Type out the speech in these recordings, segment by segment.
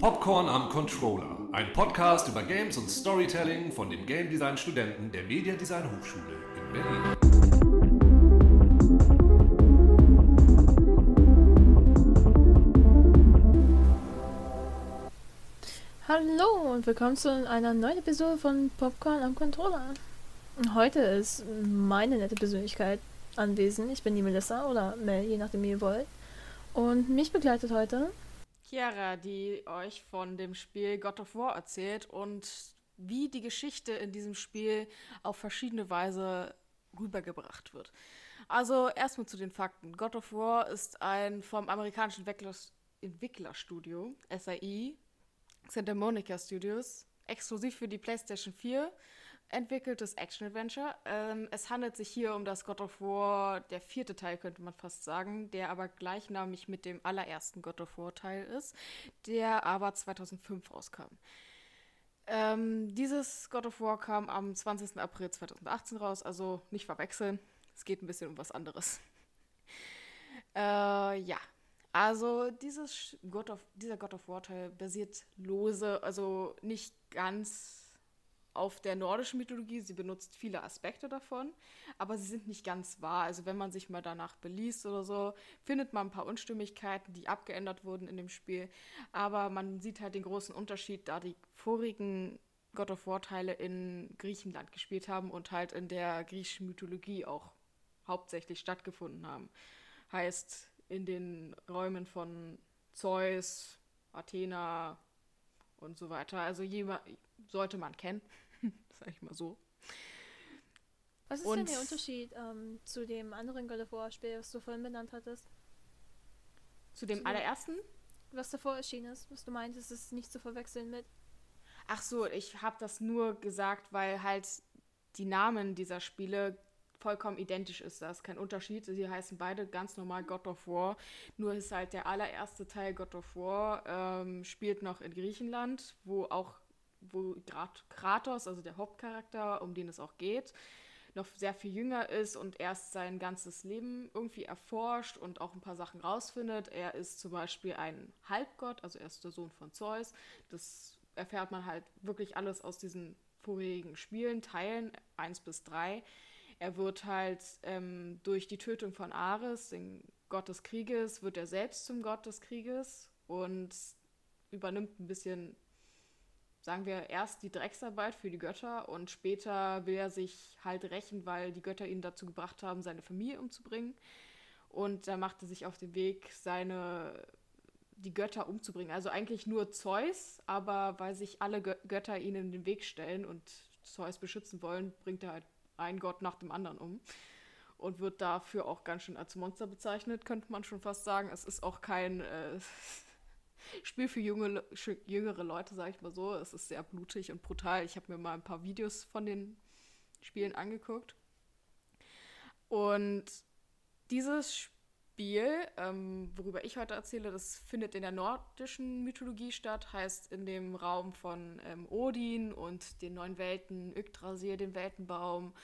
Popcorn am Controller, ein Podcast über Games und Storytelling von den Game Design Studenten der Media Design Hochschule in Berlin. Hallo und willkommen zu einer neuen Episode von Popcorn am Controller. Heute ist meine nette Persönlichkeit anwesend. Ich bin die Melissa oder Mel, je nachdem wie ihr wollt. Und mich begleitet heute Chiara, die euch von dem Spiel God of War erzählt und wie die Geschichte in diesem Spiel auf verschiedene Weise rübergebracht wird. Also erstmal zu den Fakten. God of War ist ein vom amerikanischen Entwicklerstudio, SAI, Santa Monica Studios, exklusiv für die PlayStation 4 entwickeltes Action-Adventure. Ähm, es handelt sich hier um das God of War, der vierte Teil könnte man fast sagen, der aber gleichnamig mit dem allerersten God of War Teil ist, der aber 2005 rauskam. Ähm, dieses God of War kam am 20. April 2018 raus, also nicht verwechseln. Es geht ein bisschen um was anderes. äh, ja, also dieses God of, dieser God of War Teil basiert lose, also nicht ganz auf der nordischen Mythologie. Sie benutzt viele Aspekte davon, aber sie sind nicht ganz wahr. Also wenn man sich mal danach beliest oder so, findet man ein paar Unstimmigkeiten, die abgeändert wurden in dem Spiel. Aber man sieht halt den großen Unterschied, da die vorigen God of War Teile in Griechenland gespielt haben und halt in der griechischen Mythologie auch hauptsächlich stattgefunden haben. Heißt in den Räumen von Zeus, Athena und so weiter. Also jemand sollte man kennen, sag ich mal so. Was ist und denn der Unterschied ähm, zu dem anderen God of War Spiel, was du vorhin benannt hattest? Zu dem zu allerersten? was davor erschienen ist, was du meintest, ist nicht zu verwechseln mit. Ach so, ich habe das nur gesagt, weil halt die Namen dieser Spiele vollkommen identisch ist. Da ist kein Unterschied. Sie heißen beide ganz normal God of War. Nur ist halt der allererste Teil God of War ähm, spielt noch in Griechenland, wo auch wo Kratos, also der Hauptcharakter, um den es auch geht, noch sehr viel jünger ist und erst sein ganzes Leben irgendwie erforscht und auch ein paar Sachen rausfindet. Er ist zum Beispiel ein Halbgott, also er ist der Sohn von Zeus. Das erfährt man halt wirklich alles aus diesen vorigen Spielen, Teilen 1 bis 3. Er wird halt ähm, durch die Tötung von Ares, den Gott des Krieges, wird er selbst zum Gott des Krieges und übernimmt ein bisschen sagen wir, erst die Drecksarbeit für die Götter und später will er sich halt rächen, weil die Götter ihn dazu gebracht haben, seine Familie umzubringen. Und da macht er sich auf den Weg, seine die Götter umzubringen. Also eigentlich nur Zeus, aber weil sich alle Gö Götter ihn in den Weg stellen und Zeus beschützen wollen, bringt er halt einen Gott nach dem anderen um. Und wird dafür auch ganz schön als Monster bezeichnet, könnte man schon fast sagen. Es ist auch kein äh, Spiel für junge, jüngere Leute, sage ich mal so. Es ist sehr blutig und brutal. Ich habe mir mal ein paar Videos von den Spielen angeguckt. Und dieses Spiel, ähm, worüber ich heute erzähle, das findet in der nordischen Mythologie statt, heißt in dem Raum von ähm, Odin und den neuen Welten, Yggdrasil, den Weltenbaum.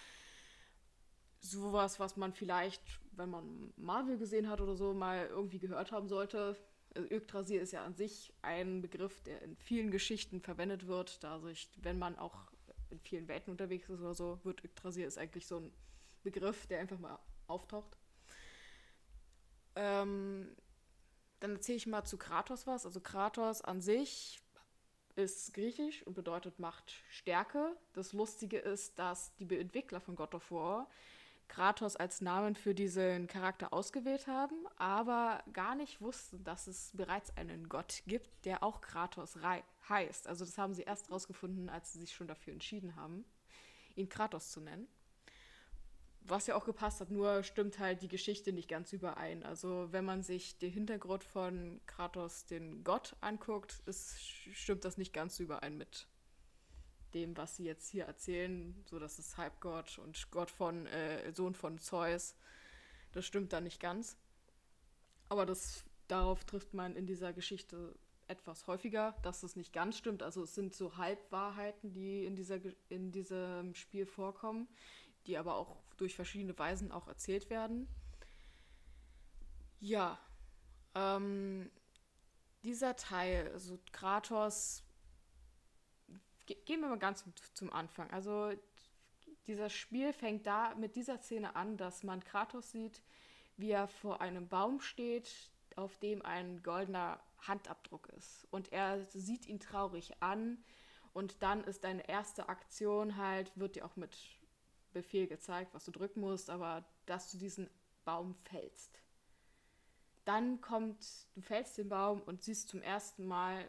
Sowas, was man vielleicht, wenn man Marvel gesehen hat oder so, mal irgendwie gehört haben sollte Yggdrasil ist ja an sich ein Begriff, der in vielen Geschichten verwendet wird. Da sich, wenn man auch in vielen Welten unterwegs ist oder so, wird Yggdrasil ist eigentlich so ein Begriff, der einfach mal auftaucht. Ähm, dann erzähle ich mal zu Kratos was. Also Kratos an sich ist griechisch und bedeutet Macht Stärke. Das Lustige ist, dass die Entwickler von God of War Kratos als Namen für diesen Charakter ausgewählt haben, aber gar nicht wussten, dass es bereits einen Gott gibt, der auch Kratos heißt. Also das haben sie erst rausgefunden, als sie sich schon dafür entschieden haben, ihn Kratos zu nennen. Was ja auch gepasst hat, nur stimmt halt die Geschichte nicht ganz überein. Also wenn man sich den Hintergrund von Kratos, den Gott, anguckt, ist, stimmt das nicht ganz überein mit dem, was sie jetzt hier erzählen, so dass es Halbgott und Gott von äh, Sohn von Zeus, das stimmt da nicht ganz. Aber das darauf trifft man in dieser Geschichte etwas häufiger, dass es nicht ganz stimmt. Also es sind so Halbwahrheiten, die in, dieser, in diesem Spiel vorkommen, die aber auch durch verschiedene Weisen auch erzählt werden. Ja, ähm, dieser Teil, also Kratos, gehen wir mal ganz zum Anfang. Also dieser Spiel fängt da mit dieser Szene an, dass man Kratos sieht, wie er vor einem Baum steht, auf dem ein goldener Handabdruck ist. Und er sieht ihn traurig an. Und dann ist deine erste Aktion halt, wird dir auch mit Befehl gezeigt, was du drücken musst, aber dass du diesen Baum fällst. Dann kommt, du fällst den Baum und siehst zum ersten Mal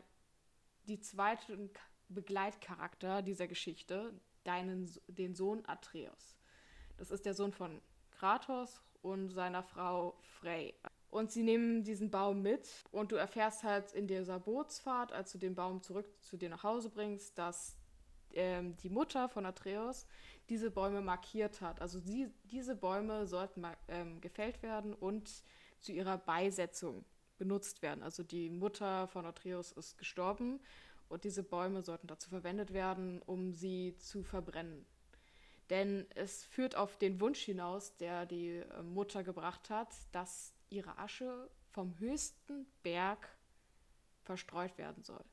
die zweiten Begleitcharakter dieser Geschichte, deinen, den Sohn Atreus. Das ist der Sohn von Kratos und seiner Frau Frey. Und sie nehmen diesen Baum mit und du erfährst halt in dieser Bootsfahrt, als du den Baum zurück zu dir nach Hause bringst, dass ähm, die Mutter von Atreus diese Bäume markiert hat. Also sie, diese Bäume sollten ähm, gefällt werden und zu ihrer Beisetzung benutzt werden. Also die Mutter von Atreus ist gestorben und diese Bäume sollten dazu verwendet werden, um sie zu verbrennen. Denn es führt auf den Wunsch hinaus, der die äh, Mutter gebracht hat, dass ihre Asche vom höchsten Berg verstreut werden soll.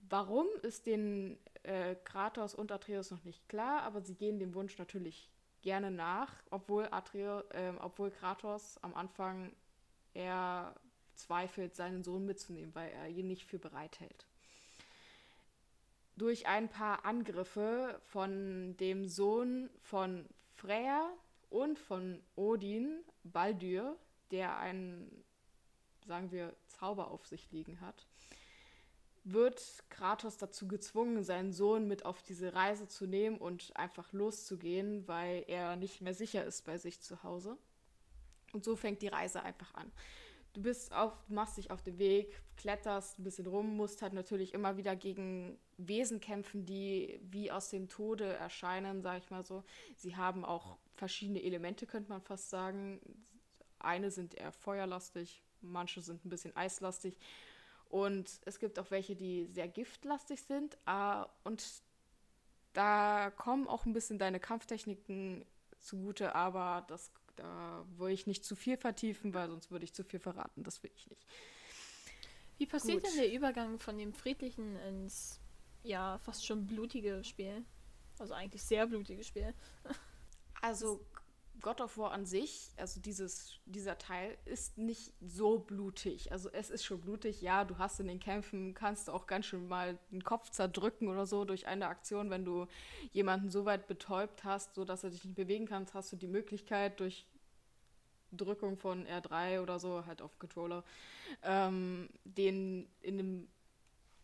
Warum ist den äh, Kratos und Atreus noch nicht klar, aber sie gehen dem Wunsch natürlich gerne nach, obwohl, Atreo, äh, obwohl Kratos am Anfang eher zweifelt, seinen Sohn mitzunehmen, weil er ihn nicht für bereit hält. Durch ein paar Angriffe von dem Sohn von Freya und von Odin, Baldur, der einen, sagen wir, Zauber auf sich liegen hat, wird Kratos dazu gezwungen, seinen Sohn mit auf diese Reise zu nehmen und einfach loszugehen, weil er nicht mehr sicher ist bei sich zu Hause. Und so fängt die Reise einfach an du bist auf, machst dich auf den Weg, kletterst ein bisschen rum, musst halt natürlich immer wieder gegen Wesen kämpfen, die wie aus dem Tode erscheinen, sag ich mal so. Sie haben auch verschiedene Elemente, könnte man fast sagen. Eine sind eher feuerlastig, manche sind ein bisschen eislastig. Und es gibt auch welche, die sehr giftlastig sind. Uh, und da kommen auch ein bisschen deine Kampftechniken zugute, aber das da will ich nicht zu viel vertiefen, weil sonst würde ich zu viel verraten. Das will ich nicht. Wie passiert Gut. denn der Übergang von dem friedlichen ins ja fast schon blutige Spiel? Also eigentlich sehr blutige Spiel. Also God of War an sich, also dieses, dieser Teil, ist nicht so blutig. Also es ist schon blutig, ja, du hast in den Kämpfen, kannst auch ganz schön mal den Kopf zerdrücken oder so durch eine Aktion, wenn du jemanden so weit betäubt hast, sodass er dich nicht bewegen kann, hast du die Möglichkeit durch Drückung von R3 oder so, halt auf dem Controller, ähm, den in dem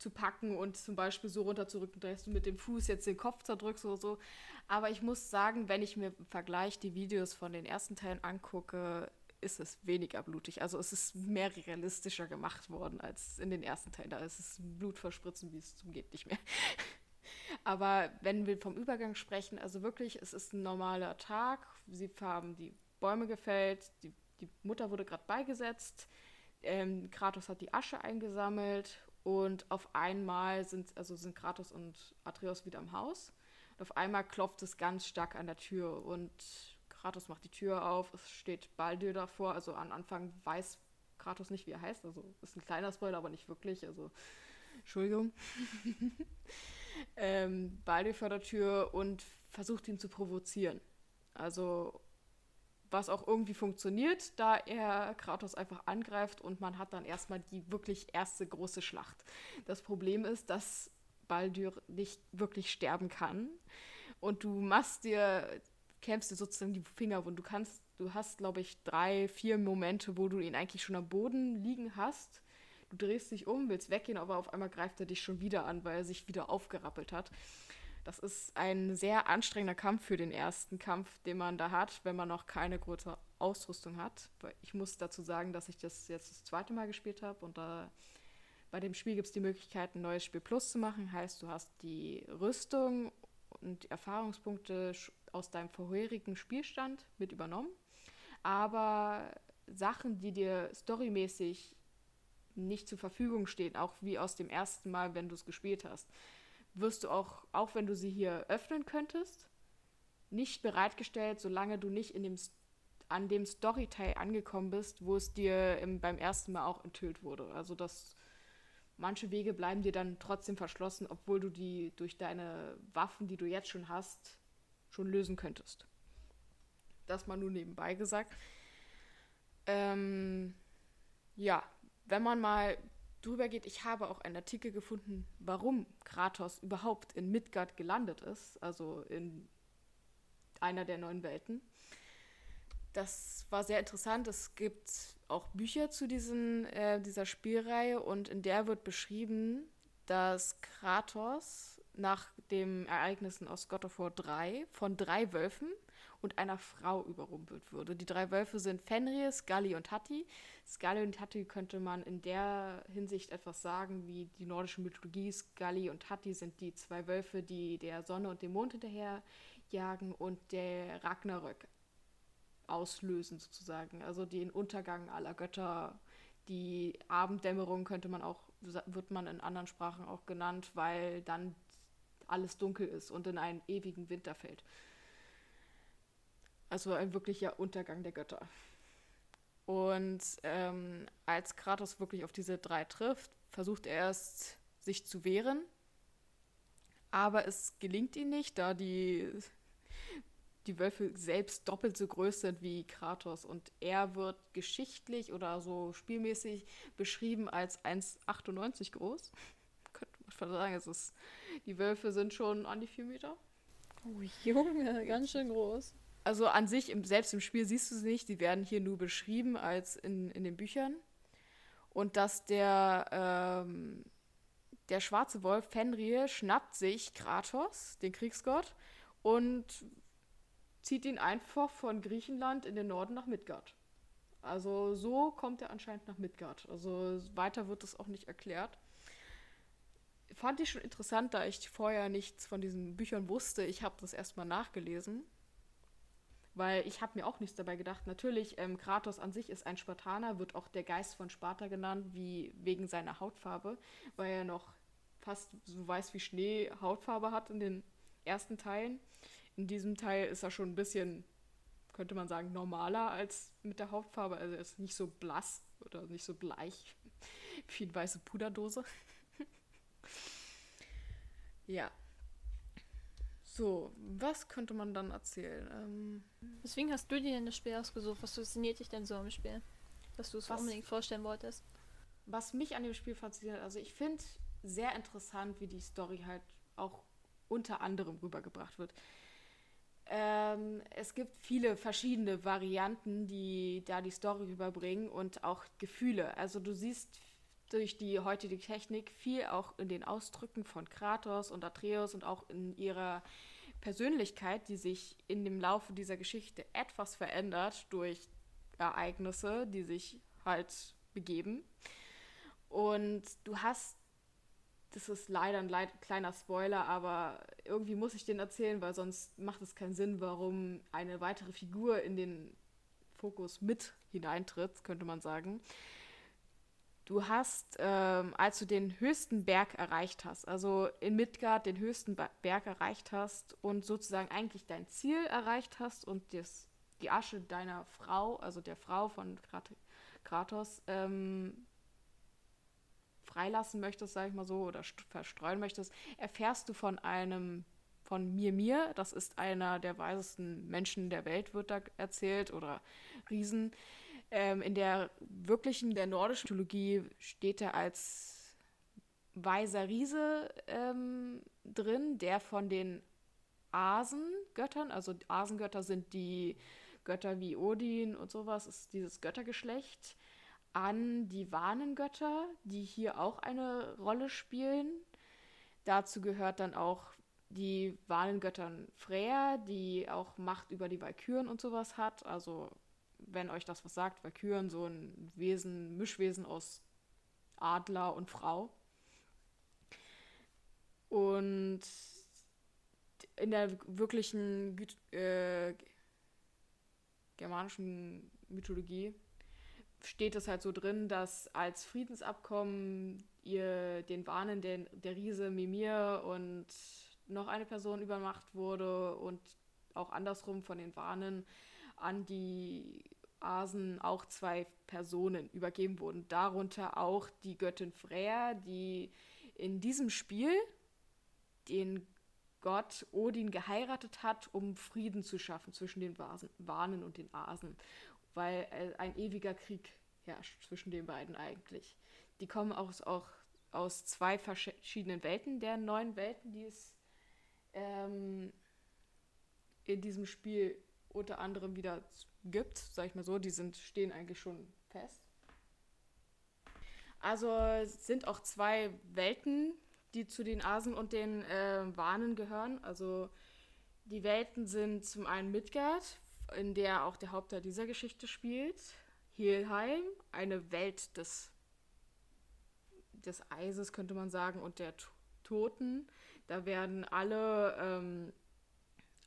zu packen und zum Beispiel so runterzurücken, dass du mit dem Fuß jetzt den Kopf zerdrückst oder so. Aber ich muss sagen, wenn ich mir im Vergleich die Videos von den ersten Teilen angucke, ist es weniger blutig. Also es ist mehr realistischer gemacht worden als in den ersten Teilen. Da ist es Blutverspritzen, wie es geht nicht mehr. Aber wenn wir vom Übergang sprechen, also wirklich, es ist ein normaler Tag. Sie haben die Bäume gefällt, die, die Mutter wurde gerade beigesetzt. Ähm, Kratos hat die Asche eingesammelt und auf einmal sind, also sind Kratos und Atreus wieder im Haus. Und auf einmal klopft es ganz stark an der Tür und Kratos macht die Tür auf. Es steht Baldur davor. Also am Anfang weiß Kratos nicht, wie er heißt. Also ist ein kleiner Spoiler, aber nicht wirklich. Also Entschuldigung. ähm, Baldur vor der Tür und versucht ihn zu provozieren. Also was auch irgendwie funktioniert, da er Kratos einfach angreift und man hat dann erstmal die wirklich erste große Schlacht. Das Problem ist, dass Baldur nicht wirklich sterben kann und du machst dir, kämpfst dir sozusagen die Finger und du kannst, du hast, glaube ich, drei, vier Momente, wo du ihn eigentlich schon am Boden liegen hast. Du drehst dich um, willst weggehen, aber auf einmal greift er dich schon wieder an, weil er sich wieder aufgerappelt hat. Das ist ein sehr anstrengender Kampf für den ersten Kampf, den man da hat, wenn man noch keine große Ausrüstung hat. Ich muss dazu sagen, dass ich das jetzt das zweite Mal gespielt habe und da bei dem Spiel gibt es die Möglichkeit, ein neues Spiel Plus zu machen. Heißt, du hast die Rüstung und Erfahrungspunkte aus deinem vorherigen Spielstand mit übernommen. Aber Sachen, die dir storymäßig nicht zur Verfügung stehen, auch wie aus dem ersten Mal, wenn du es gespielt hast, wirst du auch, auch wenn du sie hier öffnen könntest, nicht bereitgestellt, solange du nicht in dem an dem Storyteil angekommen bist, wo es dir im, beim ersten Mal auch enthüllt wurde. Also dass manche Wege bleiben dir dann trotzdem verschlossen, obwohl du die durch deine Waffen, die du jetzt schon hast, schon lösen könntest. Das mal nur nebenbei gesagt. Ähm, ja, wenn man mal drüber geht, ich habe auch einen Artikel gefunden, warum Kratos überhaupt in Midgard gelandet ist, also in einer der neuen Welten. Das war sehr interessant. Es gibt auch Bücher zu diesen, äh, dieser Spielreihe und in der wird beschrieben, dass Kratos nach den Ereignissen aus God of War 3 von drei Wölfen und einer Frau überrumpelt würde. Die drei Wölfe sind Fenrir, Scully und Hatti. Scully und Hatti könnte man in der Hinsicht etwas sagen wie die nordische Mythologie. Scully und Hatti sind die zwei Wölfe, die der Sonne und dem Mond hinterherjagen und der Ragnarök auslösen sozusagen. Also den Untergang aller Götter, die Abenddämmerung könnte man auch, wird man in anderen Sprachen auch genannt, weil dann alles dunkel ist und in einen ewigen Winter fällt. Also ein wirklicher Untergang der Götter. Und ähm, als Kratos wirklich auf diese drei trifft, versucht er erst sich zu wehren. Aber es gelingt ihm nicht, da die, die Wölfe selbst doppelt so groß sind wie Kratos. Und er wird geschichtlich oder so spielmäßig beschrieben als 1,98 groß. Könnte man sagen, es ist, die Wölfe sind schon an die 4 Meter. Oh Junge, ganz schön groß also an sich, im, selbst im Spiel siehst du sie nicht, die werden hier nur beschrieben als in, in den Büchern. Und dass der, ähm, der schwarze Wolf Fenrir schnappt sich Kratos, den Kriegsgott, und zieht ihn einfach von Griechenland in den Norden nach Midgard. Also so kommt er anscheinend nach Midgard. Also weiter wird es auch nicht erklärt. Fand ich schon interessant, da ich vorher nichts von diesen Büchern wusste. Ich habe das erstmal nachgelesen weil ich habe mir auch nichts dabei gedacht. Natürlich, ähm, Kratos an sich ist ein Spartaner, wird auch der Geist von Sparta genannt, wie wegen seiner Hautfarbe, weil er noch fast so weiß wie Schnee Hautfarbe hat in den ersten Teilen. In diesem Teil ist er schon ein bisschen, könnte man sagen, normaler als mit der Hautfarbe. Also er ist nicht so blass oder nicht so bleich wie eine weiße Puderdose. ja, so, was könnte man dann erzählen? Ähm, Weswegen hast du dir denn das Spiel ausgesucht? Was fasziniert dich denn so am Spiel? Dass du es unbedingt vorstellen wolltest? Was mich an dem Spiel fasziniert, also ich finde sehr interessant, wie die Story halt auch unter anderem rübergebracht wird. Ähm, es gibt viele verschiedene Varianten, die da die Story rüberbringen und auch Gefühle. Also du siehst durch die heutige Technik viel auch in den Ausdrücken von Kratos und Atreus und auch in ihrer Persönlichkeit, die sich in dem Laufe dieser Geschichte etwas verändert durch Ereignisse, die sich halt begeben. Und du hast, das ist leider ein leid, kleiner Spoiler, aber irgendwie muss ich den erzählen, weil sonst macht es keinen Sinn, warum eine weitere Figur in den Fokus mit hineintritt, könnte man sagen. Du hast, ähm, als du den höchsten Berg erreicht hast, also in Midgard den höchsten Berg erreicht hast und sozusagen eigentlich dein Ziel erreicht hast und das, die Asche deiner Frau, also der Frau von Kratos, ähm, freilassen möchtest, sag ich mal so, oder verstreuen möchtest, erfährst du von einem, von Mir Mir, das ist einer der weisesten Menschen der Welt, wird da erzählt, oder Riesen, ähm, in der wirklichen, der nordischen Mythologie steht er als weiser Riese ähm, drin, der von den Asengöttern, also Asengötter sind die Götter wie Odin und sowas, ist dieses Göttergeschlecht, an die Warnengötter, die hier auch eine Rolle spielen. Dazu gehört dann auch die Warnengöttern Freya, die auch Macht über die Valkyren und sowas hat, also wenn euch das was sagt, Valkyren, so ein Wesen, Mischwesen aus Adler und Frau. Und in der wirklichen äh, germanischen Mythologie steht es halt so drin, dass als Friedensabkommen ihr den Warnen der, der Riese Mimir und noch eine Person übermacht wurde und auch andersrum von den Warnen an die Asen auch zwei Personen übergeben wurden. Darunter auch die Göttin Freya, die in diesem Spiel den Gott Odin geheiratet hat, um Frieden zu schaffen zwischen den Wanen und den Asen, weil äh, ein ewiger Krieg herrscht zwischen den beiden eigentlich. Die kommen aus, auch aus zwei verschiedenen Welten, der neuen Welten, die es ähm, in diesem Spiel unter anderem wieder gibt, sag ich mal so, die sind, stehen eigentlich schon fest. Also sind auch zwei Welten, die zu den Asen und den äh, Wanen gehören. Also die Welten sind zum einen Midgard, in der auch der Hauptteil dieser Geschichte spielt. Helheim, eine Welt des, des Eises, könnte man sagen, und der Toten. Da werden alle, ähm,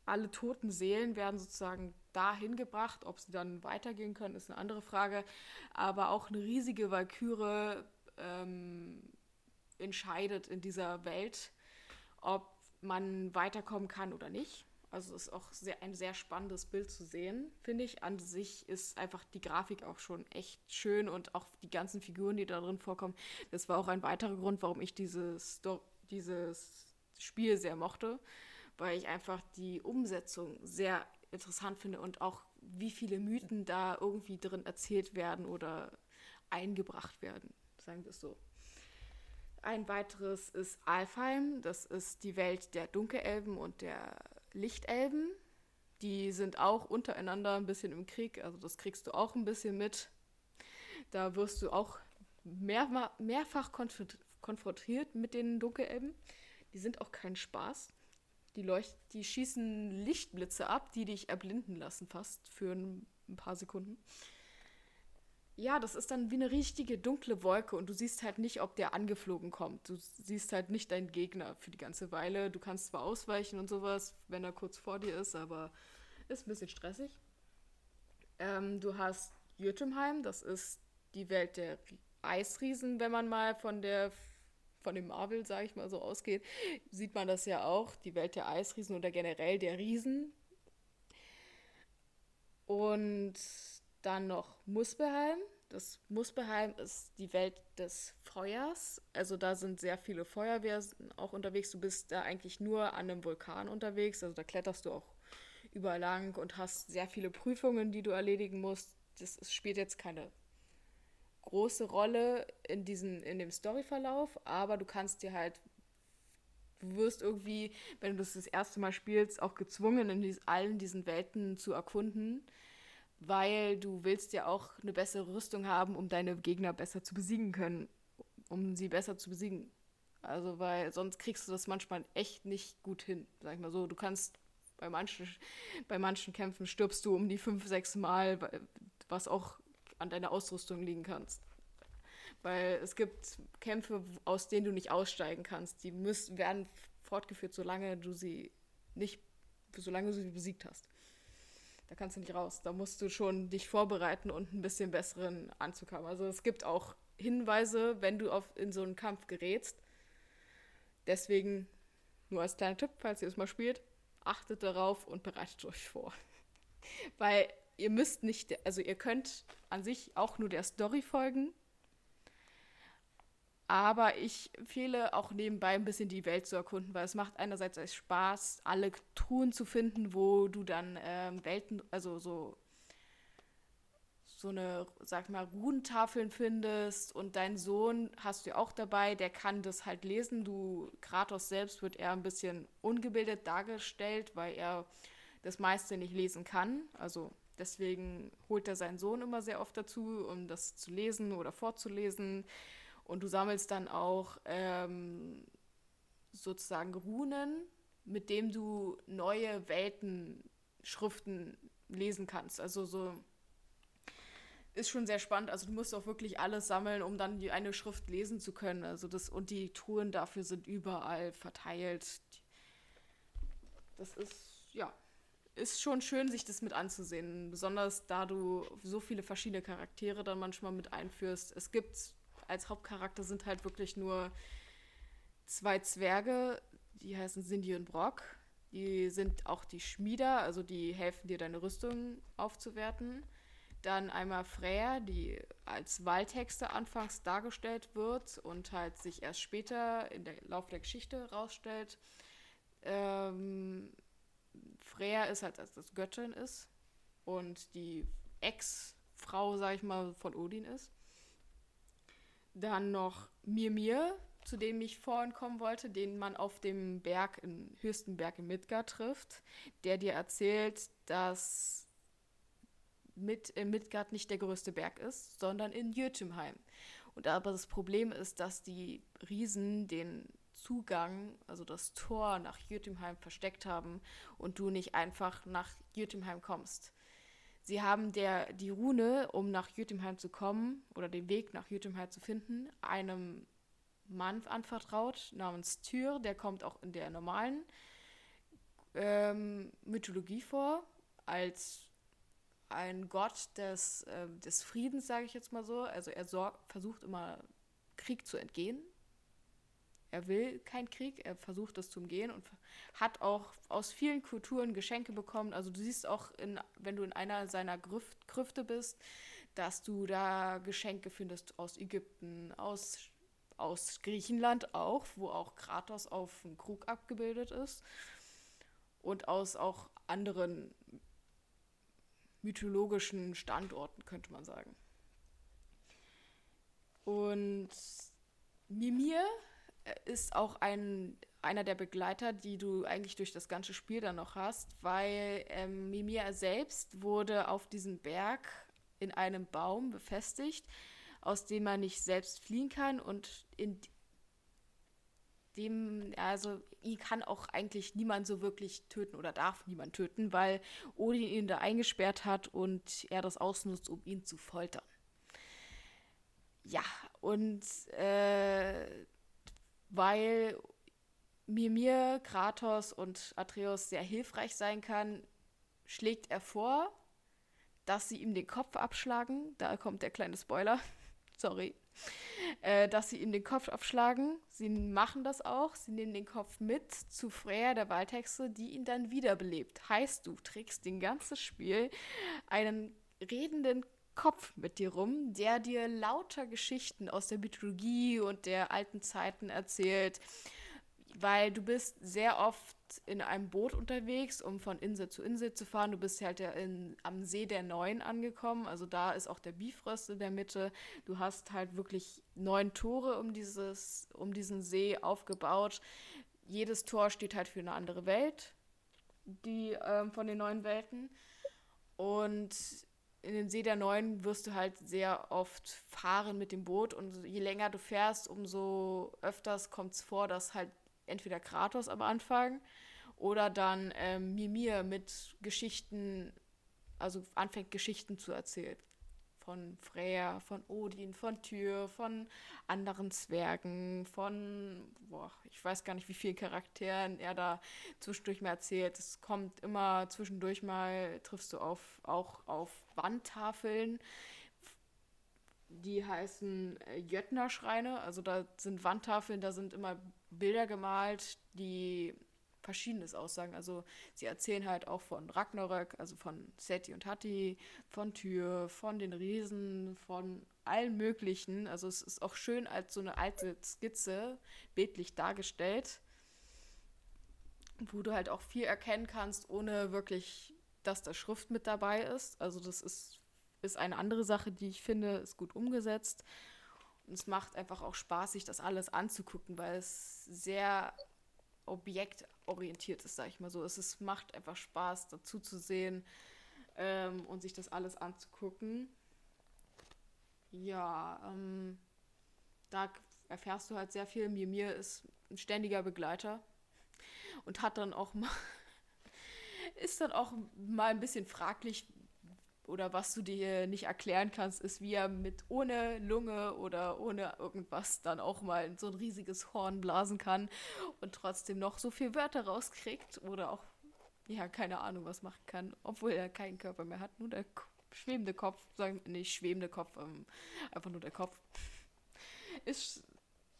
alle toten Seelen werden sozusagen dahin gebracht. Ob sie dann weitergehen können, ist eine andere Frage. Aber auch eine riesige Walküre ähm, entscheidet in dieser Welt, ob man weiterkommen kann oder nicht. Also es ist auch sehr, ein sehr spannendes Bild zu sehen, finde ich. An sich ist einfach die Grafik auch schon echt schön und auch die ganzen Figuren, die da drin vorkommen. Das war auch ein weiterer Grund, warum ich dieses, dieses Spiel sehr mochte, weil ich einfach die Umsetzung sehr interessant finde und auch wie viele Mythen da irgendwie drin erzählt werden oder eingebracht werden, sagen wir es so. Ein weiteres ist Alfheim, das ist die Welt der Dunkelelben und der Lichtelben. Die sind auch untereinander ein bisschen im Krieg, also das kriegst du auch ein bisschen mit. Da wirst du auch mehr, mehrfach konfrontiert mit den Dunkelelben. Die sind auch kein Spaß. Die, leucht, die schießen Lichtblitze ab, die dich erblinden lassen, fast für ein, ein paar Sekunden. Ja, das ist dann wie eine richtige dunkle Wolke und du siehst halt nicht, ob der angeflogen kommt. Du siehst halt nicht deinen Gegner für die ganze Weile. Du kannst zwar ausweichen und sowas, wenn er kurz vor dir ist, aber ist ein bisschen stressig. Ähm, du hast Jötunheim, das ist die Welt der Eisriesen, wenn man mal von der von dem Marvel, sage ich mal so, ausgeht, sieht man das ja auch, die Welt der Eisriesen oder generell der Riesen. Und dann noch Muspelheim. Das Muspelheim ist die Welt des Feuers. Also da sind sehr viele Feuerwehren auch unterwegs. Du bist da eigentlich nur an einem Vulkan unterwegs. Also da kletterst du auch überall lang und hast sehr viele Prüfungen, die du erledigen musst. Das spielt jetzt keine große Rolle in, diesen, in dem Storyverlauf, aber du kannst dir halt, du wirst irgendwie, wenn du das das erste Mal spielst, auch gezwungen, in dies, allen diesen Welten zu erkunden, weil du willst ja auch eine bessere Rüstung haben, um deine Gegner besser zu besiegen können, um sie besser zu besiegen. Also, weil sonst kriegst du das manchmal echt nicht gut hin, sag ich mal so. Du kannst bei manchen, bei manchen Kämpfen stirbst du um die fünf, sechs Mal, was auch an deiner Ausrüstung liegen kannst. Weil es gibt Kämpfe, aus denen du nicht aussteigen kannst. Die müssen, werden fortgeführt, solange du sie nicht, solange du sie besiegt hast. Da kannst du nicht raus. Da musst du schon dich vorbereiten und ein bisschen besseren Anzug haben. Also es gibt auch Hinweise, wenn du auf, in so einen Kampf gerätst. Deswegen nur als kleiner Tipp, falls ihr es mal spielt, achtet darauf und bereitet euch vor. Weil ihr müsst nicht, also ihr könnt an sich auch nur der Story folgen. Aber ich empfehle auch nebenbei ein bisschen die Welt zu erkunden, weil es macht einerseits Spaß, alle Truhen zu finden, wo du dann ähm, Welten, also so so eine, sag mal, Runentafeln findest und dein Sohn hast du auch dabei, der kann das halt lesen. Du, Kratos selbst wird eher ein bisschen ungebildet dargestellt, weil er das meiste nicht lesen kann. Also Deswegen holt er seinen Sohn immer sehr oft dazu, um das zu lesen oder vorzulesen. Und du sammelst dann auch ähm, sozusagen Runen, mit dem du neue Weltenschriften lesen kannst. Also so ist schon sehr spannend. Also du musst auch wirklich alles sammeln, um dann die eine Schrift lesen zu können. Also das und die Touren dafür sind überall verteilt. Das ist ja ist schon schön, sich das mit anzusehen. Besonders da du so viele verschiedene Charaktere dann manchmal mit einführst. Es gibt als Hauptcharakter sind halt wirklich nur zwei Zwerge, die heißen Cindy und Brock. Die sind auch die Schmieder, also die helfen dir, deine Rüstung aufzuwerten. Dann einmal Freya, die als Waldhexe anfangs dargestellt wird und halt sich erst später in der Lauf der Geschichte rausstellt. Ähm, Freya ist halt, als das Göttin ist und die Ex-Frau, sag ich mal, von Odin ist. Dann noch Mirmir, zu dem ich vorhin kommen wollte, den man auf dem Berg, im höchsten Berg in Midgard trifft, der dir erzählt, dass mit, Midgard nicht der größte Berg ist, sondern in Jötunheim. Und aber das Problem ist, dass die Riesen den Zugang, also das Tor nach Jötunheim versteckt haben und du nicht einfach nach Jötunheim kommst. Sie haben der, die Rune, um nach Jötunheim zu kommen oder den Weg nach Jötunheim zu finden, einem Mann anvertraut namens Tyr, der kommt auch in der normalen ähm, Mythologie vor, als ein Gott des, äh, des Friedens, sage ich jetzt mal so. Also er sorgt, versucht immer Krieg zu entgehen. Er will keinen Krieg, er versucht es zu umgehen und hat auch aus vielen Kulturen Geschenke bekommen. Also du siehst auch, in, wenn du in einer seiner Grüft, Grüfte bist, dass du da Geschenke findest aus Ägypten, aus, aus Griechenland auch, wo auch Kratos auf dem Krug abgebildet ist. Und aus auch anderen mythologischen Standorten, könnte man sagen. Und Mimir ist auch ein, einer der Begleiter, die du eigentlich durch das ganze Spiel dann noch hast, weil ähm, Mimir selbst wurde auf diesem Berg in einem Baum befestigt, aus dem man nicht selbst fliehen kann und in dem, also ihn kann auch eigentlich niemand so wirklich töten oder darf niemand töten, weil Odin ihn da eingesperrt hat und er das ausnutzt, um ihn zu foltern. Ja, und äh, weil Mimir, Kratos und Atreus sehr hilfreich sein kann, schlägt er vor, dass sie ihm den Kopf abschlagen. Da kommt der kleine Spoiler. Sorry äh, dass sie ihm den Kopf abschlagen. Sie machen das auch. Sie nehmen den Kopf mit zu Freya, der Waldhexe, die ihn dann wiederbelebt. Heißt, du trägst den ganzen Spiel einen redenden Kopf mit dir rum, der dir lauter Geschichten aus der Mythologie und der alten Zeiten erzählt, weil du bist sehr oft in einem Boot unterwegs, um von Insel zu Insel zu fahren. Du bist halt ja in, am See der Neuen angekommen. Also da ist auch der Bifrost in der Mitte. Du hast halt wirklich neun Tore um, dieses, um diesen See aufgebaut. Jedes Tor steht halt für eine andere Welt, die ähm, von den neuen Welten. Und in den See der Neuen wirst du halt sehr oft fahren mit dem Boot und je länger du fährst, umso öfters kommt es vor, dass halt entweder Kratos am Anfang oder dann ähm, Mimir mit Geschichten, also anfängt Geschichten zu erzählen. Von Freya, von Odin, von Tyr, von anderen Zwergen, von, boah, ich weiß gar nicht, wie vielen Charakteren er da zwischendurch mal erzählt. Es kommt immer zwischendurch mal, triffst du auf, auch auf Wandtafeln, die heißen äh, Jötner-Schreine. Also da sind Wandtafeln, da sind immer Bilder gemalt, die Verschiedenes aussagen. Also sie erzählen halt auch von Ragnarök, also von Seti und Hatti, von Tyr, von den Riesen, von allen möglichen. Also es ist auch schön als so eine alte Skizze bildlich dargestellt, wo du halt auch viel erkennen kannst, ohne wirklich, dass da Schrift mit dabei ist. Also das ist, ist eine andere Sache, die ich finde, ist gut umgesetzt. Und es macht einfach auch Spaß, sich das alles anzugucken, weil es sehr objektorientiert ist, sag ich mal so. Es ist, macht einfach Spaß, dazu zu sehen ähm, und sich das alles anzugucken. Ja, ähm, da erfährst du halt sehr viel. Mimir ist ein ständiger Begleiter und hat dann auch mal, ist dann auch mal ein bisschen fraglich, oder was du dir nicht erklären kannst, ist, wie er mit ohne Lunge oder ohne irgendwas dann auch mal so ein riesiges Horn blasen kann und trotzdem noch so viel Wörter rauskriegt oder auch, ja, keine Ahnung, was machen kann, obwohl er keinen Körper mehr hat, nur der schwebende Kopf, sagen, nicht schwebende Kopf, ähm, einfach nur der Kopf, ist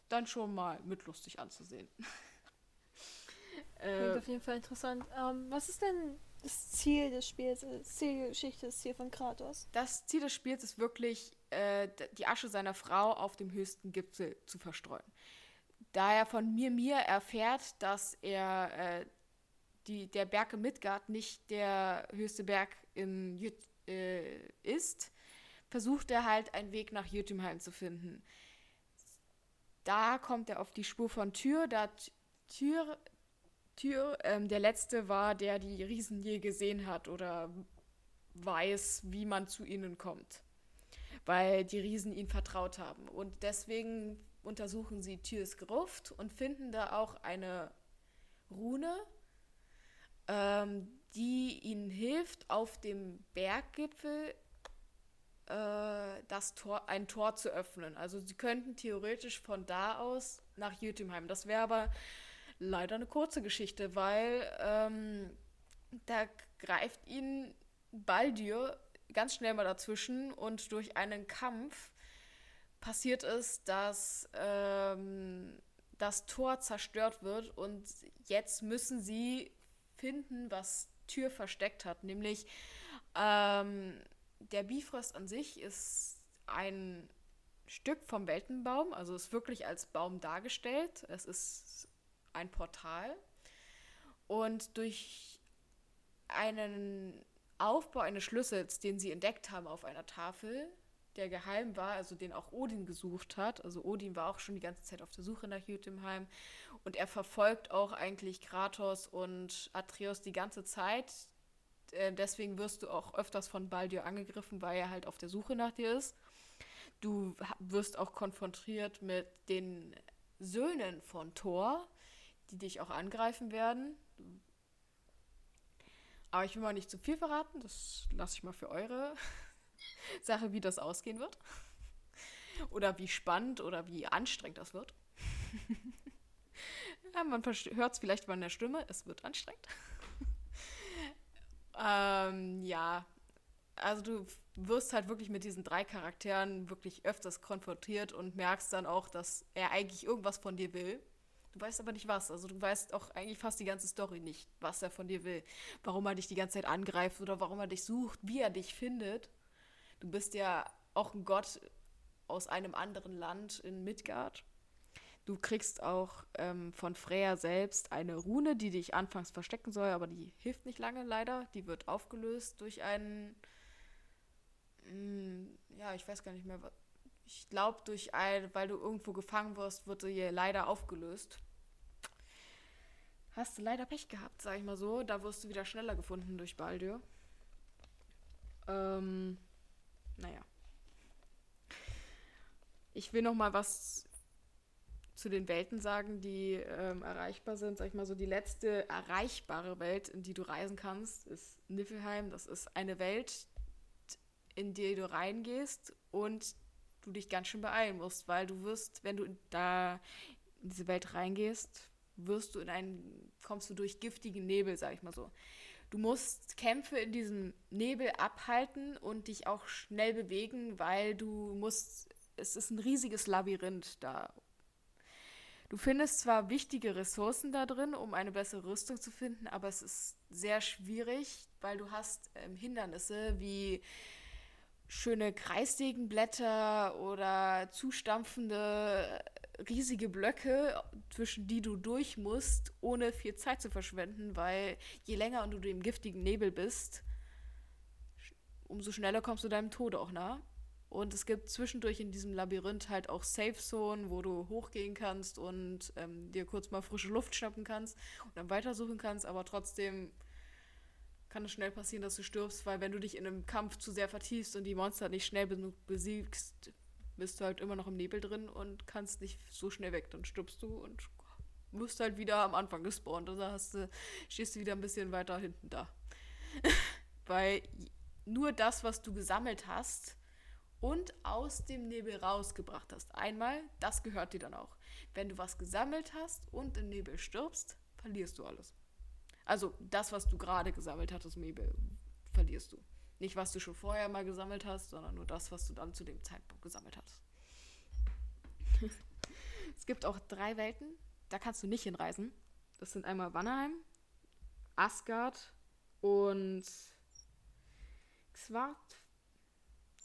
dann schon mal mitlustig anzusehen. Klingt auf jeden Fall interessant. Ähm, was ist denn das Ziel des Spiels, äh, das Ziel der Geschichte, das Ziel von Kratos? Das Ziel des Spiels ist wirklich, äh, die Asche seiner Frau auf dem höchsten Gipfel zu verstreuen. Da er von mir mir erfährt, dass er äh, die, der Berg in Midgard nicht der höchste Berg in Jüt, äh, ist, versucht er halt einen Weg nach Jötunheim zu finden. Da kommt er auf die Spur von Tür, da Tür, Tür ähm, der letzte war, der die Riesen je gesehen hat oder weiß, wie man zu ihnen kommt. Weil die Riesen ihn vertraut haben. Und deswegen untersuchen sie Türs Gruft und finden da auch eine Rune, ähm, die ihnen hilft, auf dem Berggipfel äh, das Tor, ein Tor zu öffnen. Also sie könnten theoretisch von da aus nach Jötunheim. Das wäre aber leider eine kurze Geschichte, weil ähm, da greift ihnen Baldur ganz schnell mal dazwischen und durch einen Kampf passiert es, dass ähm, das Tor zerstört wird und jetzt müssen sie finden, was Tür versteckt hat. Nämlich ähm, der Bifrost an sich ist ein Stück vom Weltenbaum, also ist wirklich als Baum dargestellt. Es ist ein Portal. Und durch einen Aufbau eines Schlüssels, den sie entdeckt haben auf einer Tafel, der geheim war, also den auch Odin gesucht hat. Also Odin war auch schon die ganze Zeit auf der Suche nach Jötunheim und er verfolgt auch eigentlich Kratos und Atreus die ganze Zeit. Äh, deswegen wirst du auch öfters von Baldur angegriffen, weil er halt auf der Suche nach dir ist. Du wirst auch konfrontiert mit den Söhnen von Thor, die dich auch angreifen werden. Aber ich will mal nicht zu viel verraten, das lasse ich mal für eure Sache, wie das ausgehen wird. Oder wie spannend oder wie anstrengend das wird. ja, man hört es vielleicht mal in der Stimme, es wird anstrengend. ähm, ja, also du wirst halt wirklich mit diesen drei Charakteren wirklich öfters konfrontiert und merkst dann auch, dass er eigentlich irgendwas von dir will. Du weißt aber nicht was. Also du weißt auch eigentlich fast die ganze Story nicht, was er von dir will. Warum er dich die ganze Zeit angreift oder warum er dich sucht, wie er dich findet. Du bist ja auch ein Gott aus einem anderen Land in Midgard. Du kriegst auch ähm, von Freya selbst eine Rune, die dich anfangs verstecken soll, aber die hilft nicht lange leider. Die wird aufgelöst durch einen. Mh, mm, ja, ich weiß gar nicht mehr. Ich glaube, durch ein, weil du irgendwo gefangen wirst, wird sie leider aufgelöst. Hast du leider Pech gehabt, sag ich mal so. Da wirst du wieder schneller gefunden durch Baldur. Ähm, naja. Ich will noch mal was zu den Welten sagen, die ähm, erreichbar sind. Sag ich mal so, die letzte erreichbare Welt, in die du reisen kannst, ist Niflheim. Das ist eine Welt, in die du reingehst und du dich ganz schön beeilen musst, weil du wirst, wenn du da in diese Welt reingehst, wirst du in einen, kommst du durch giftigen Nebel, sag ich mal so. Du musst Kämpfe in diesem Nebel abhalten und dich auch schnell bewegen, weil du musst, es ist ein riesiges Labyrinth da. Du findest zwar wichtige Ressourcen da drin, um eine bessere Rüstung zu finden, aber es ist sehr schwierig, weil du hast ähm, Hindernisse wie schöne Kreissägenblätter oder zustampfende riesige Blöcke, zwischen die du durch musst, ohne viel Zeit zu verschwenden, weil je länger du im giftigen Nebel bist, umso schneller kommst du deinem Tode auch nah. Und es gibt zwischendurch in diesem Labyrinth halt auch Safe Zone, wo du hochgehen kannst und ähm, dir kurz mal frische Luft schnappen kannst und dann weitersuchen kannst, aber trotzdem kann es schnell passieren, dass du stirbst, weil wenn du dich in einem Kampf zu sehr vertiefst und die Monster nicht schnell besiegst, bist du halt immer noch im Nebel drin und kannst nicht so schnell weg. Dann stirbst du und wirst halt wieder am Anfang gespawnt. Also hast du, stehst du wieder ein bisschen weiter hinten da. Weil nur das, was du gesammelt hast und aus dem Nebel rausgebracht hast, einmal, das gehört dir dann auch. Wenn du was gesammelt hast und im Nebel stirbst, verlierst du alles. Also das, was du gerade gesammelt hattest im Nebel, verlierst du. Nicht, was du schon vorher mal gesammelt hast, sondern nur das, was du dann zu dem Zeitpunkt gesammelt hast. es gibt auch drei Welten, da kannst du nicht hinreisen. Das sind einmal Wanneheim, Asgard und Xwart.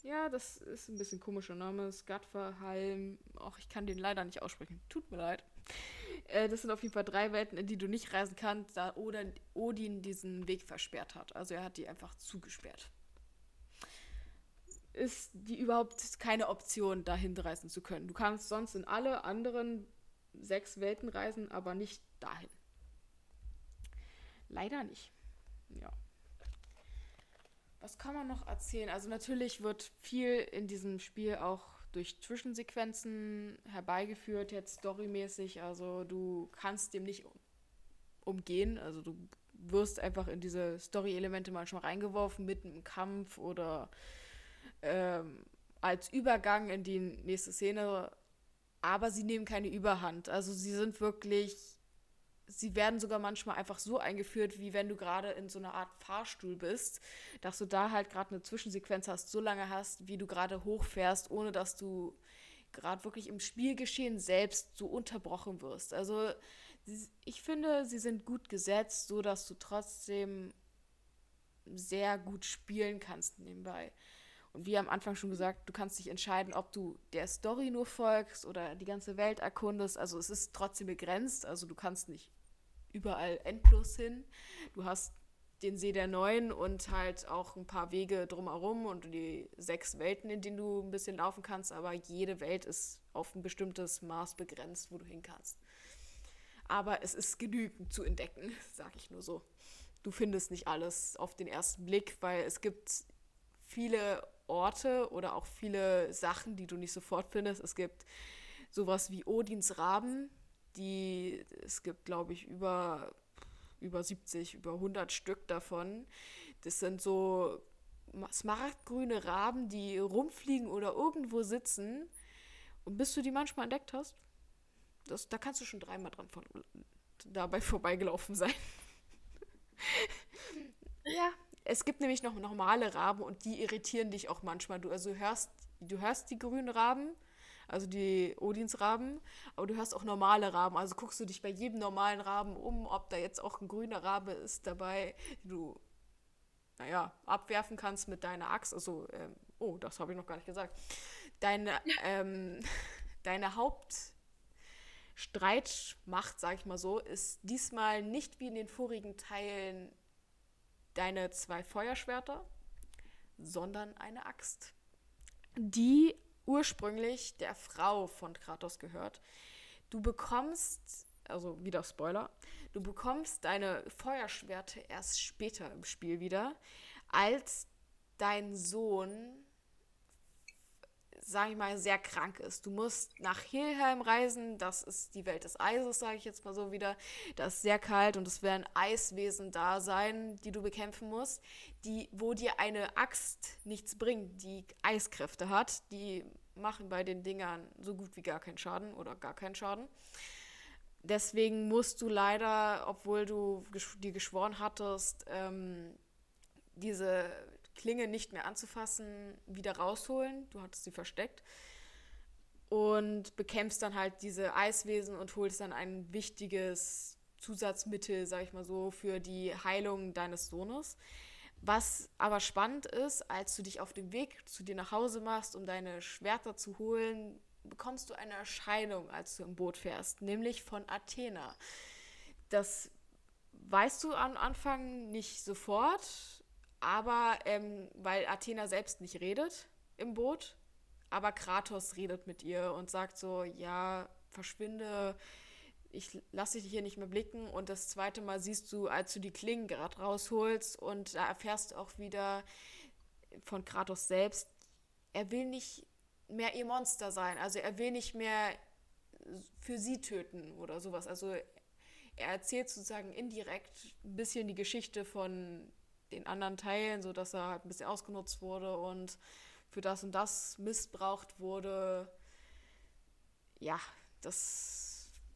Ja, das ist ein bisschen komischer Name. Skatverhalm. Ach, ich kann den leider nicht aussprechen. Tut mir leid. Äh, das sind auf jeden Fall drei Welten, in die du nicht reisen kannst, da Odin diesen Weg versperrt hat. Also er hat die einfach zugesperrt. Ist die überhaupt keine Option, dahin reisen zu können. Du kannst sonst in alle anderen sechs Welten reisen, aber nicht dahin. Leider nicht. Ja. Was kann man noch erzählen? Also natürlich wird viel in diesem Spiel auch durch Zwischensequenzen herbeigeführt, jetzt storymäßig. Also du kannst dem nicht umgehen. Also du wirst einfach in diese Story-Elemente manchmal reingeworfen, mitten im Kampf oder ähm, als Übergang in die nächste Szene. Aber sie nehmen keine Überhand. Also sie sind wirklich sie werden sogar manchmal einfach so eingeführt, wie wenn du gerade in so einer Art Fahrstuhl bist, dass du da halt gerade eine Zwischensequenz hast, so lange hast, wie du gerade hochfährst, ohne dass du gerade wirklich im Spielgeschehen selbst so unterbrochen wirst. Also ich finde, sie sind gut gesetzt, so dass du trotzdem sehr gut spielen kannst nebenbei. Und wie am Anfang schon gesagt, du kannst dich entscheiden, ob du der Story nur folgst oder die ganze Welt erkundest. Also es ist trotzdem begrenzt. Also du kannst nicht überall endlos hin. Du hast den See der Neuen und halt auch ein paar Wege drumherum und die sechs Welten, in denen du ein bisschen laufen kannst, aber jede Welt ist auf ein bestimmtes Maß begrenzt, wo du hin kannst. Aber es ist genügend zu entdecken, sag ich nur so. Du findest nicht alles auf den ersten Blick, weil es gibt viele Orte oder auch viele Sachen, die du nicht sofort findest. Es gibt sowas wie Odins Raben, die, es gibt, glaube ich, über, über 70, über 100 Stück davon. Das sind so smaragdgrüne Raben, die rumfliegen oder irgendwo sitzen. Und bis du die manchmal entdeckt hast, das, da kannst du schon dreimal dran von, dabei vorbeigelaufen sein. ja, es gibt nämlich noch normale Raben und die irritieren dich auch manchmal. Du also hörst, du hörst die grünen Raben also die Odinsraben, aber du hörst auch normale Raben. Also guckst du dich bei jedem normalen Raben um, ob da jetzt auch ein grüner Rabe ist dabei, du, naja, abwerfen kannst mit deiner Axt. Also, ähm, oh, das habe ich noch gar nicht gesagt. Deine, ähm, deine Hauptstreitmacht, sag ich mal so, ist diesmal nicht wie in den vorigen Teilen deine zwei Feuerschwerter, sondern eine Axt, die ursprünglich der Frau von Kratos gehört. Du bekommst, also wieder Spoiler, du bekommst deine Feuerschwerte erst später im Spiel wieder, als dein Sohn sage ich mal, sehr krank ist. Du musst nach Helheim reisen, das ist die Welt des Eises, sage ich jetzt mal so wieder. Das ist sehr kalt und es werden Eiswesen da sein, die du bekämpfen musst, die, wo dir eine Axt nichts bringt, die Eiskräfte hat. Die machen bei den Dingern so gut wie gar keinen Schaden oder gar keinen Schaden. Deswegen musst du leider, obwohl du dir geschworen hattest, ähm, diese Klinge nicht mehr anzufassen, wieder rausholen. Du hattest sie versteckt. Und bekämpfst dann halt diese Eiswesen und holst dann ein wichtiges Zusatzmittel, sag ich mal so, für die Heilung deines Sohnes. Was aber spannend ist, als du dich auf dem Weg zu dir nach Hause machst, um deine Schwerter zu holen, bekommst du eine Erscheinung, als du im Boot fährst, nämlich von Athena. Das weißt du am Anfang nicht sofort, aber ähm, weil Athena selbst nicht redet im Boot, aber Kratos redet mit ihr und sagt so, ja, verschwinde, ich lasse dich hier nicht mehr blicken. Und das zweite Mal siehst du, als du die Klingen gerade rausholst und da erfährst auch wieder von Kratos selbst, er will nicht mehr ihr Monster sein. Also er will nicht mehr für sie töten oder sowas. Also er erzählt sozusagen indirekt ein bisschen die Geschichte von den anderen Teilen, sodass er halt ein bisschen ausgenutzt wurde und für das und das missbraucht wurde. Ja, das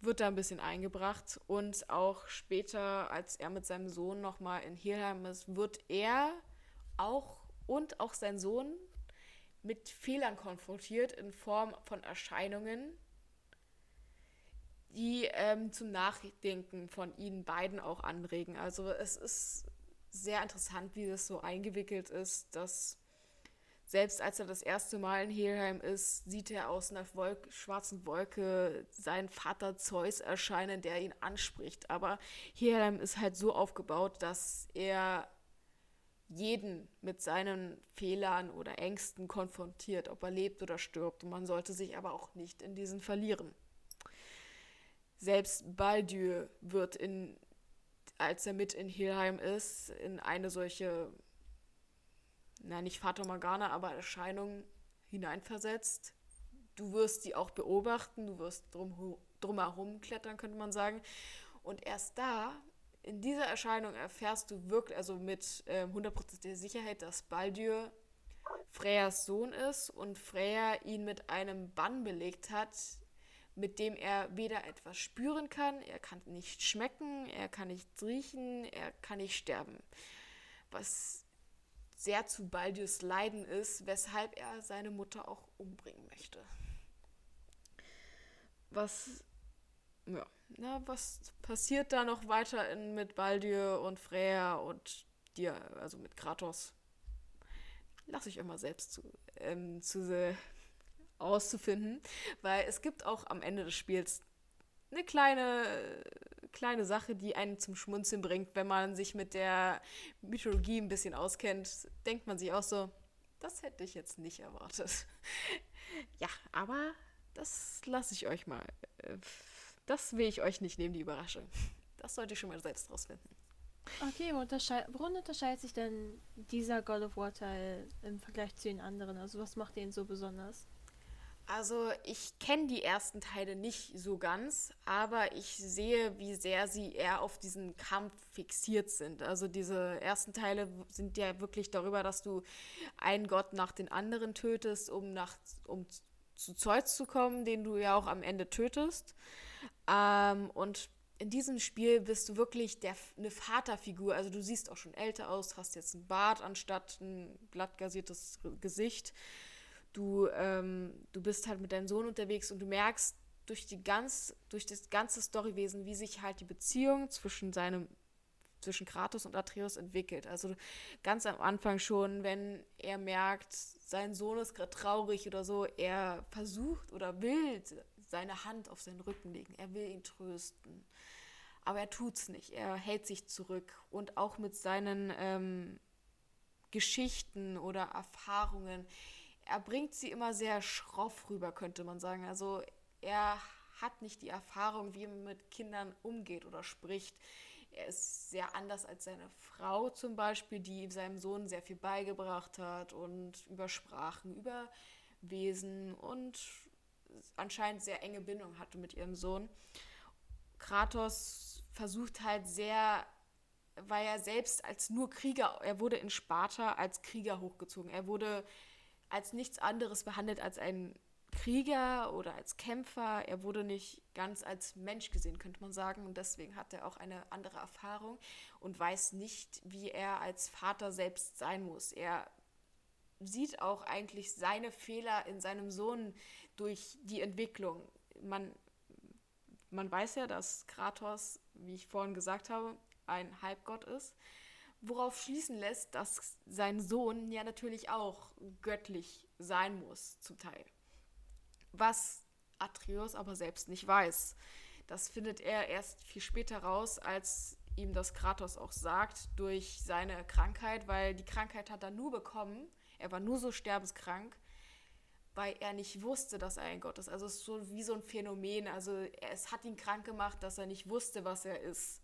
wird da ein bisschen eingebracht. Und auch später, als er mit seinem Sohn nochmal in Helheim ist, wird er auch und auch sein Sohn mit Fehlern konfrontiert in Form von Erscheinungen, die ähm, zum Nachdenken von ihnen beiden auch anregen. Also es ist sehr interessant, wie das so eingewickelt ist, dass selbst als er das erste Mal in Helheim ist, sieht er aus einer Wolke, schwarzen Wolke seinen Vater Zeus erscheinen, der ihn anspricht. Aber Helheim ist halt so aufgebaut, dass er jeden mit seinen Fehlern oder Ängsten konfrontiert, ob er lebt oder stirbt. Und man sollte sich aber auch nicht in diesen verlieren. Selbst Baldur wird in, als er mit in Helheim ist, in eine solche, na nicht Fata Morgana, aber Erscheinung hineinversetzt. Du wirst sie auch beobachten, du wirst drum, drumherum klettern, könnte man sagen. Und erst da in dieser Erscheinung erfährst du wirklich, also mit hundertprozentiger Sicherheit, dass Baldur Freyas Sohn ist und Freya ihn mit einem Bann belegt hat, mit dem er weder etwas spüren kann, er kann nicht schmecken, er kann nicht riechen, er kann nicht sterben. Was sehr zu Baldurs Leiden ist, weshalb er seine Mutter auch umbringen möchte. Was, ja, na, was passiert da noch weiter in, mit Baldur und Freya und dir, also mit Kratos? Lass ich immer selbst zu, ähm, zu auszufinden, weil es gibt auch am Ende des Spiels eine kleine, kleine Sache, die einen zum Schmunzeln bringt, wenn man sich mit der Mythologie ein bisschen auskennt, denkt man sich auch so, das hätte ich jetzt nicht erwartet. ja, aber das lasse ich euch mal. Äh, das will ich euch nicht nehmen, die Überraschung. Das sollt ihr schon mal selbst rausfinden. Okay, untersche worin unterscheidet sich denn dieser God of War Teil im Vergleich zu den anderen? Also was macht den so besonders? Also ich kenne die ersten Teile nicht so ganz, aber ich sehe, wie sehr sie eher auf diesen Kampf fixiert sind. Also diese ersten Teile sind ja wirklich darüber, dass du einen Gott nach den anderen tötest, um, nach, um zu Zeus zu kommen, den du ja auch am Ende tötest. Ähm, und in diesem Spiel bist du wirklich der, eine Vaterfigur. Also du siehst auch schon älter aus, hast jetzt einen Bart anstatt ein glatt gasiertes Gesicht. Du, ähm, du bist halt mit deinem Sohn unterwegs und du merkst durch die ganz, durch das ganze Storywesen, wie sich halt die Beziehung zwischen seinem zwischen Kratos und Atreus entwickelt. Also ganz am Anfang schon, wenn er merkt, sein Sohn ist gerade traurig oder so, er versucht oder will seine Hand auf seinen Rücken legen. Er will ihn trösten. Aber er tut es nicht. Er hält sich zurück. Und auch mit seinen ähm, Geschichten oder Erfahrungen, er bringt sie immer sehr schroff rüber, könnte man sagen. Also er hat nicht die Erfahrung, wie man mit Kindern umgeht oder spricht. Er ist sehr anders als seine Frau zum Beispiel, die seinem Sohn sehr viel beigebracht hat und über Sprachen, über Wesen und anscheinend sehr enge Bindung hatte mit ihrem Sohn. Kratos versucht halt sehr, weil er selbst als nur Krieger, er wurde in Sparta als Krieger hochgezogen. Er wurde als nichts anderes behandelt als ein Krieger oder als Kämpfer. Er wurde nicht ganz als Mensch gesehen, könnte man sagen. Und deswegen hat er auch eine andere Erfahrung und weiß nicht, wie er als Vater selbst sein muss. Er sieht auch eigentlich seine Fehler in seinem Sohn durch die Entwicklung. Man, man weiß ja, dass Kratos, wie ich vorhin gesagt habe, ein Halbgott ist, worauf schließen lässt, dass sein Sohn ja natürlich auch göttlich sein muss, zum Teil. Was Atreus aber selbst nicht weiß. Das findet er erst viel später raus, als ihm das Kratos auch sagt, durch seine Krankheit, weil die Krankheit hat er nur bekommen, er war nur so sterbenskrank, weil er nicht wusste, dass er ein Gott ist. Also es ist so wie so ein Phänomen. Also es hat ihn krank gemacht, dass er nicht wusste, was er ist.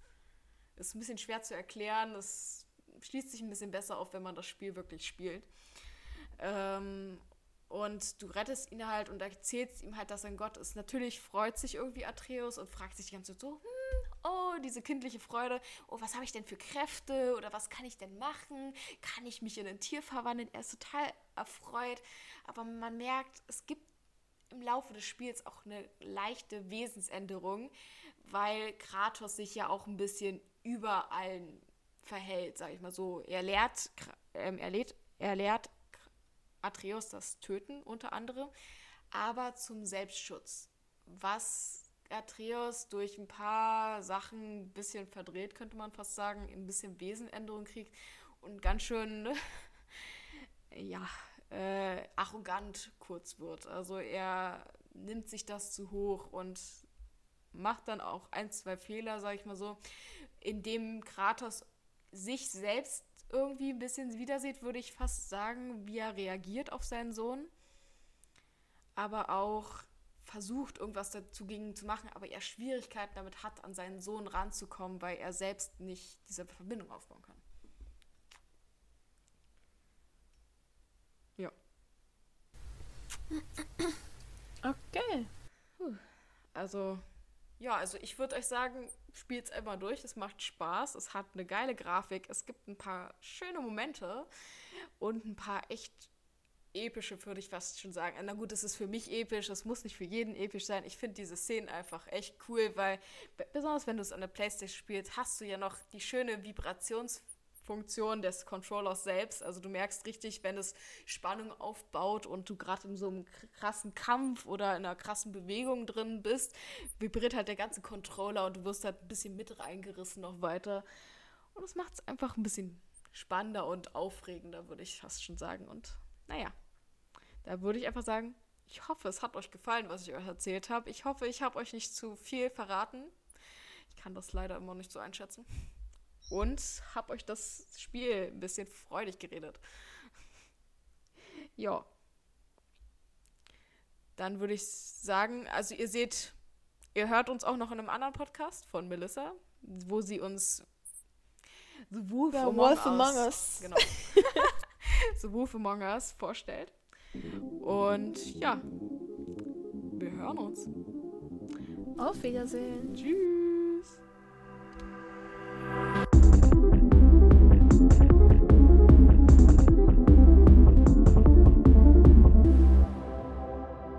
Ist ein bisschen schwer zu erklären. Das schließt sich ein bisschen besser auf, wenn man das Spiel wirklich spielt. Ähm, und du rettest ihn halt und erzählst ihm halt, dass er ein Gott ist. Natürlich freut sich irgendwie Atreus und fragt sich die ganze Zeit so, hm, oh, diese kindliche Freude, oh, was habe ich denn für Kräfte oder was kann ich denn machen? Kann ich mich in ein Tier verwandeln? Er ist total erfreut, aber man merkt, es gibt im Laufe des Spiels auch eine leichte Wesensänderung, weil Kratos sich ja auch ein bisschen über allen verhält, sage ich mal so. Er lehrt, ähm, er, lehrt, er lehrt Atreus das Töten unter anderem, aber zum Selbstschutz, was Atreus durch ein paar Sachen ein bisschen verdreht, könnte man fast sagen, ein bisschen Wesenänderung kriegt und ganz schön, ja, äh, arrogant kurz wird. Also er nimmt sich das zu hoch und macht dann auch ein, zwei Fehler, sag ich mal so, indem Kratos sich selbst irgendwie ein bisschen wiedersieht, würde ich fast sagen, wie er reagiert auf seinen Sohn. Aber auch versucht, irgendwas dagegen zu machen, aber er Schwierigkeiten damit hat, an seinen Sohn ranzukommen, weil er selbst nicht diese Verbindung aufbauen kann. Ja. Okay. Also, ja, also ich würde euch sagen, spielt es immer durch. Es macht Spaß. Es hat eine geile Grafik. Es gibt ein paar schöne Momente und ein paar echt epische, würde ich fast schon sagen. Na gut, es ist für mich episch. Es muss nicht für jeden episch sein. Ich finde diese Szenen einfach echt cool, weil besonders wenn du es an der Playstation spielst, hast du ja noch die schöne Vibrations- Funktion des Controllers selbst. Also du merkst richtig, wenn es Spannung aufbaut und du gerade in so einem krassen Kampf oder in einer krassen Bewegung drin bist, vibriert halt der ganze Controller und du wirst halt ein bisschen mit reingerissen noch weiter. Und das macht es einfach ein bisschen spannender und aufregender, würde ich fast schon sagen. Und naja, da würde ich einfach sagen, ich hoffe, es hat euch gefallen, was ich euch erzählt habe. Ich hoffe, ich habe euch nicht zu viel verraten. Ich kann das leider immer nicht so einschätzen und habe euch das Spiel ein bisschen freudig geredet. ja. Dann würde ich sagen, also ihr seht, ihr hört uns auch noch in einem anderen Podcast von Melissa, wo sie uns The Wolf, ja, Among, Wolf Among Us, genau. The Wolf Among Us vorstellt. Und ja, wir hören uns. Auf Wiedersehen. Tschüss.